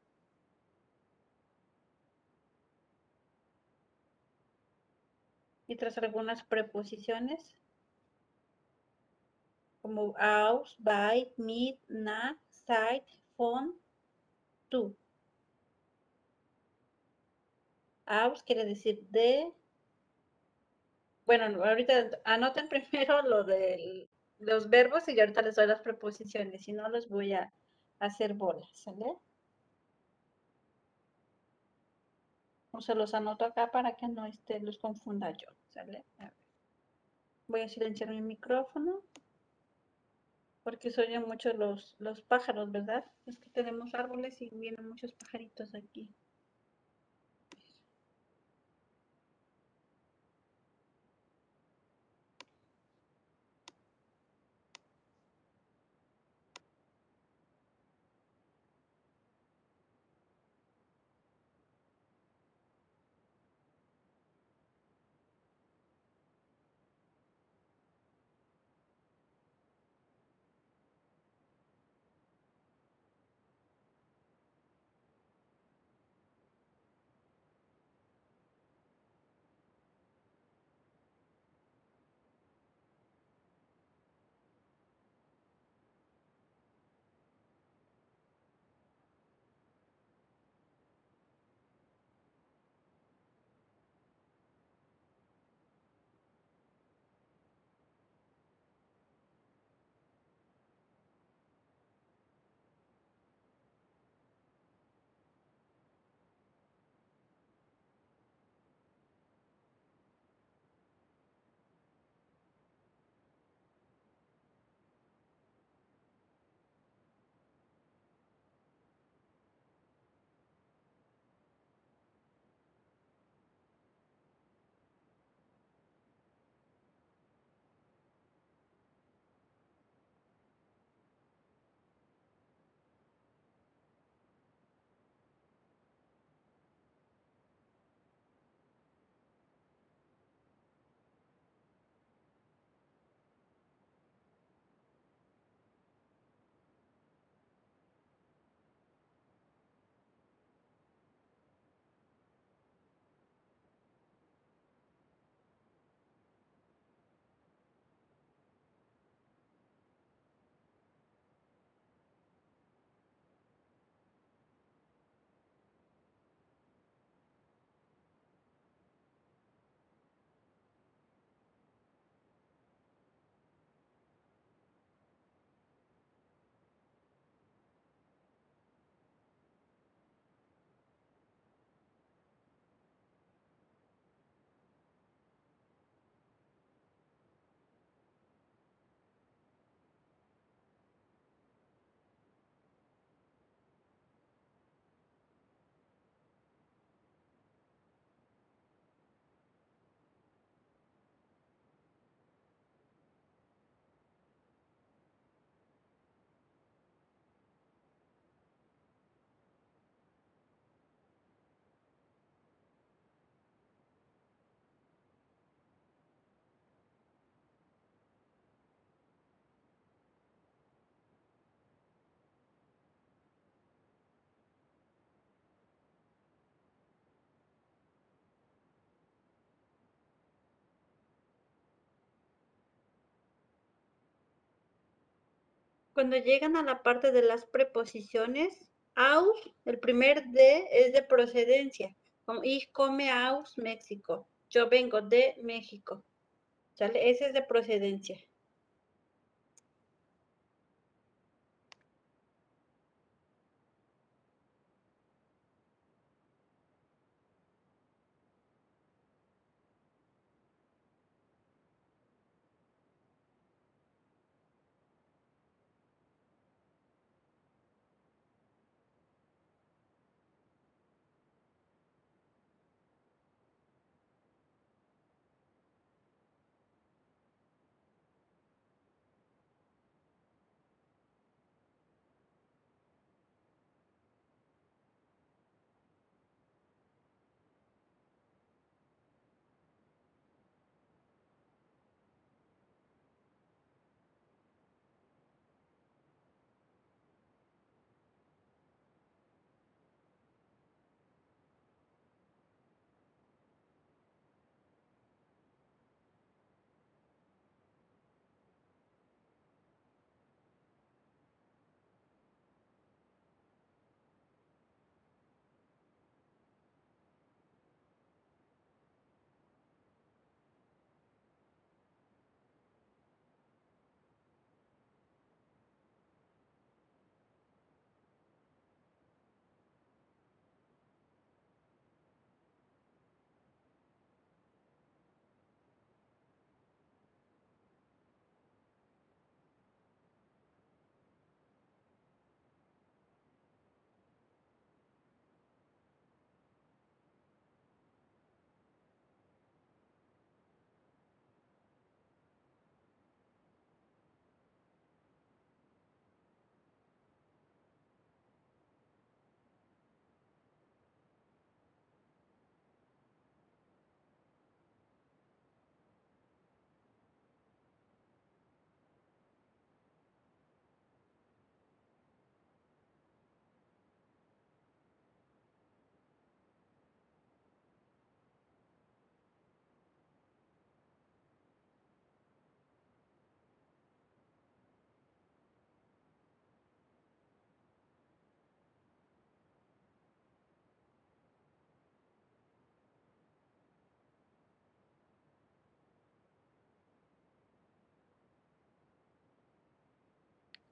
Y tras algunas preposiciones, como aus, bei, mit, nach, seit, von, Aus quiere decir de. Bueno, no, ahorita anoten primero lo de los verbos y yo ahorita les doy las preposiciones, si no los voy a hacer bolas, ¿sale? Se los anoto acá para que no este, los confunda yo. Voy a silenciar mi micrófono porque se oyen mucho los, los pájaros, ¿verdad? Es que tenemos árboles y vienen muchos pajaritos aquí. Cuando llegan a la parte de las preposiciones, aus, el primer de es de procedencia. Ich come aus México. Yo vengo de México. ¿Sale? Ese es de procedencia.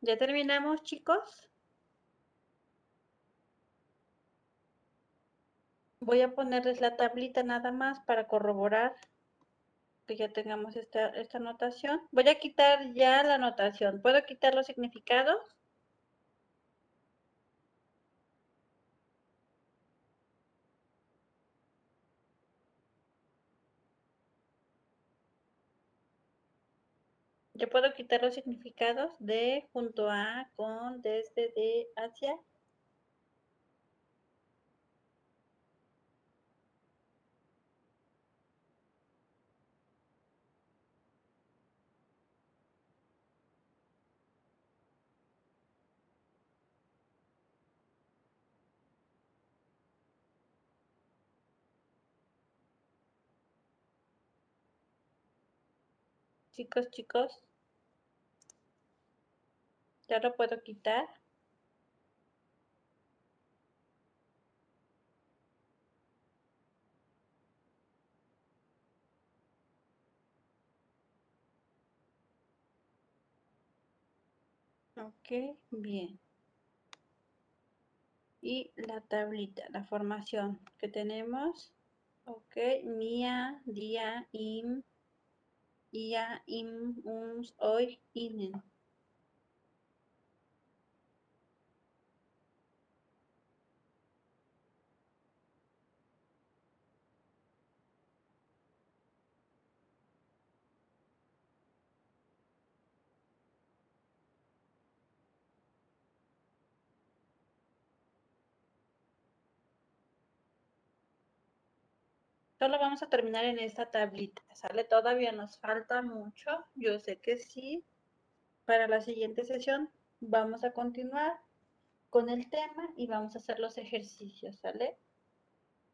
¿Ya terminamos, chicos? Voy a ponerles la tablita nada más para corroborar que ya tengamos esta, esta anotación. Voy a quitar ya la anotación. ¿Puedo quitar los significados? Yo puedo quitar los significados de junto a, con, desde, de, hacia. Chicos, chicos. Ya lo puedo quitar. Ok, bien. Y la tablita, la formación que tenemos. Ok, mía, día, im, ia, im, uns, hoy, inen. Solo vamos a terminar en esta tablita, ¿sale? Todavía nos falta mucho, yo sé que sí. Para la siguiente sesión vamos a continuar con el tema y vamos a hacer los ejercicios, ¿sale?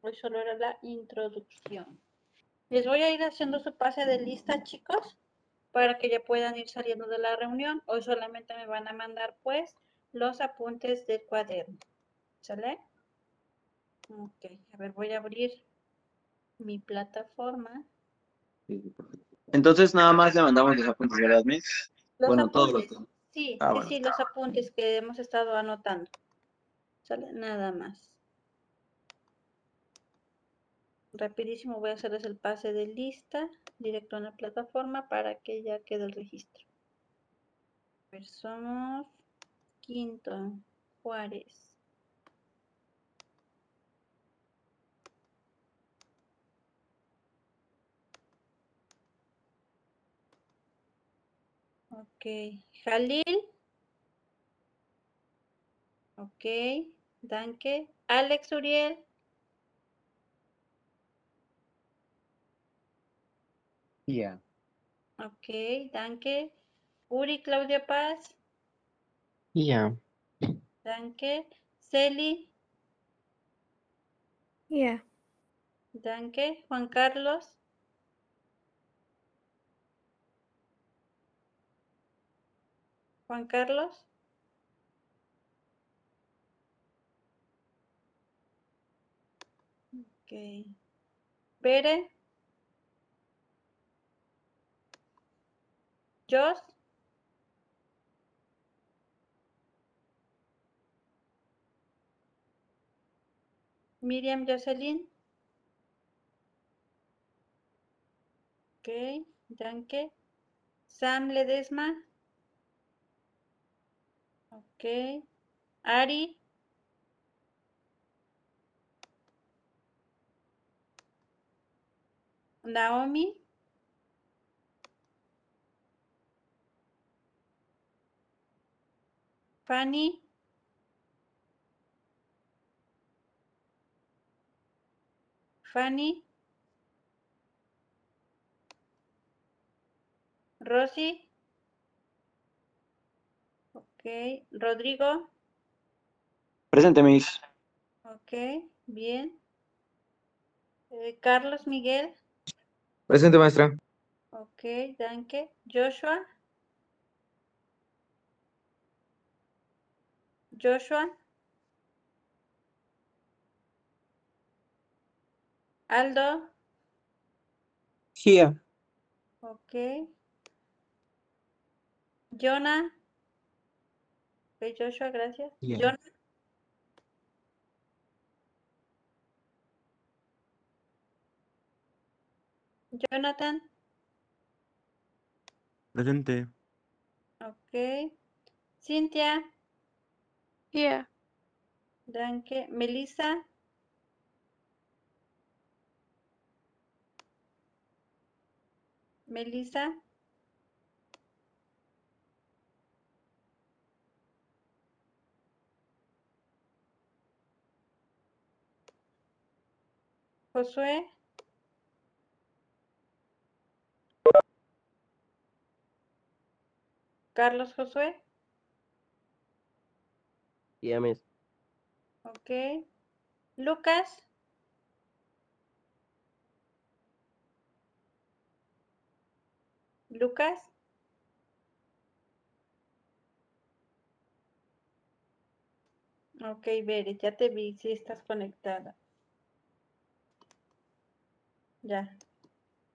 Hoy solo era la introducción. Les voy a ir haciendo su pase de lista, chicos. para que ya puedan ir saliendo de la reunión. Hoy solamente me van a mandar pues los apuntes del cuaderno. ¿Sale? Ok, a ver, voy a abrir mi plataforma. Entonces nada más le mandamos los apuntes, ¿verdad, Miss? Los Bueno, todos los. Sí, Ah, sí, bueno. sí, los apuntes que hemos estado anotando. ¿Sale? Nada más. Rapidísimo voy a hacerles el pase de lista directo en la plataforma para que ya quede el registro. A ver, somos Quinto, Juárez. Ok, Jalil. Ok, Danke. Alex Uriel. Yeah. Ok, Danke. Uri Claudia Paz. Yeah. Danke. Celi. Yeah. Danke. Juan Carlos. Juan Carlos. Ok. Pere. Jos. Miriam Jocelyn. Ok, danke. Sam Ledesma. Ok. Ari. Naomi. Fanny. Fanny. Rosy. Ok. Rodrigo. Presente, Miss. Ok, bien. Eh, Carlos Miguel. Presente, maestra. Ok, danke. Joshua. Joshua. Aldo. Here. Ok. Jonah. Ok, Joshua, gracias. Jonathan. Presente. Ok. Cintia. Yeah. Danke. Melissa. Melissa. Josué. Carlos Josué. Yeah. Ok. Lucas. Lucas. Ok, Bere, ya te vi, si estás conectada. Ya.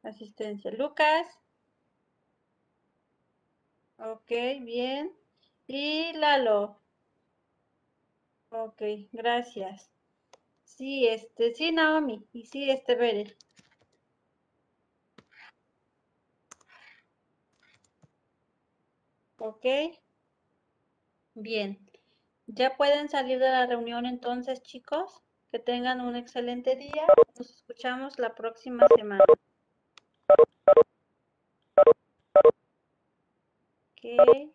Asistencia. Lucas. Ok, bien. Y Lalo. Ok, gracias. Sí, este, sí, Naomi. Y sí, este, Bere. Ok. Bien. Ya pueden salir de la reunión entonces, chicos. Que tengan un excelente día. Nos escuchamos la próxima semana. Ok.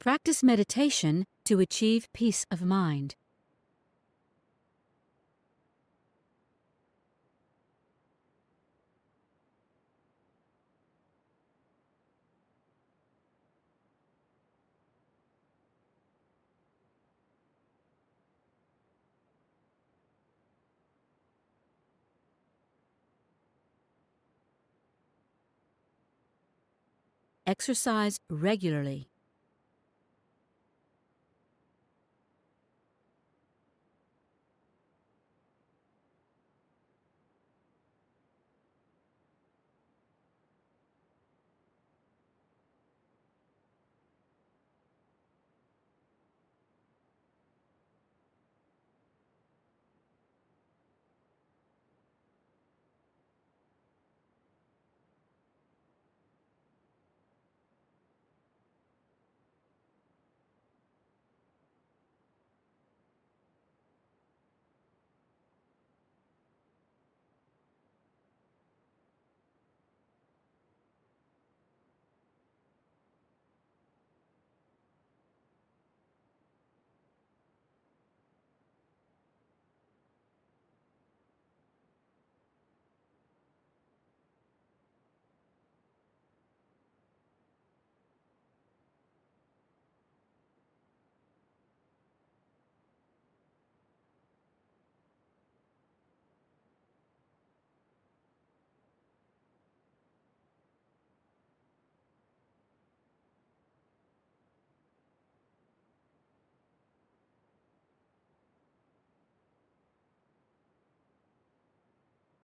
Practice meditation to achieve peace of mind. Exercise regularly.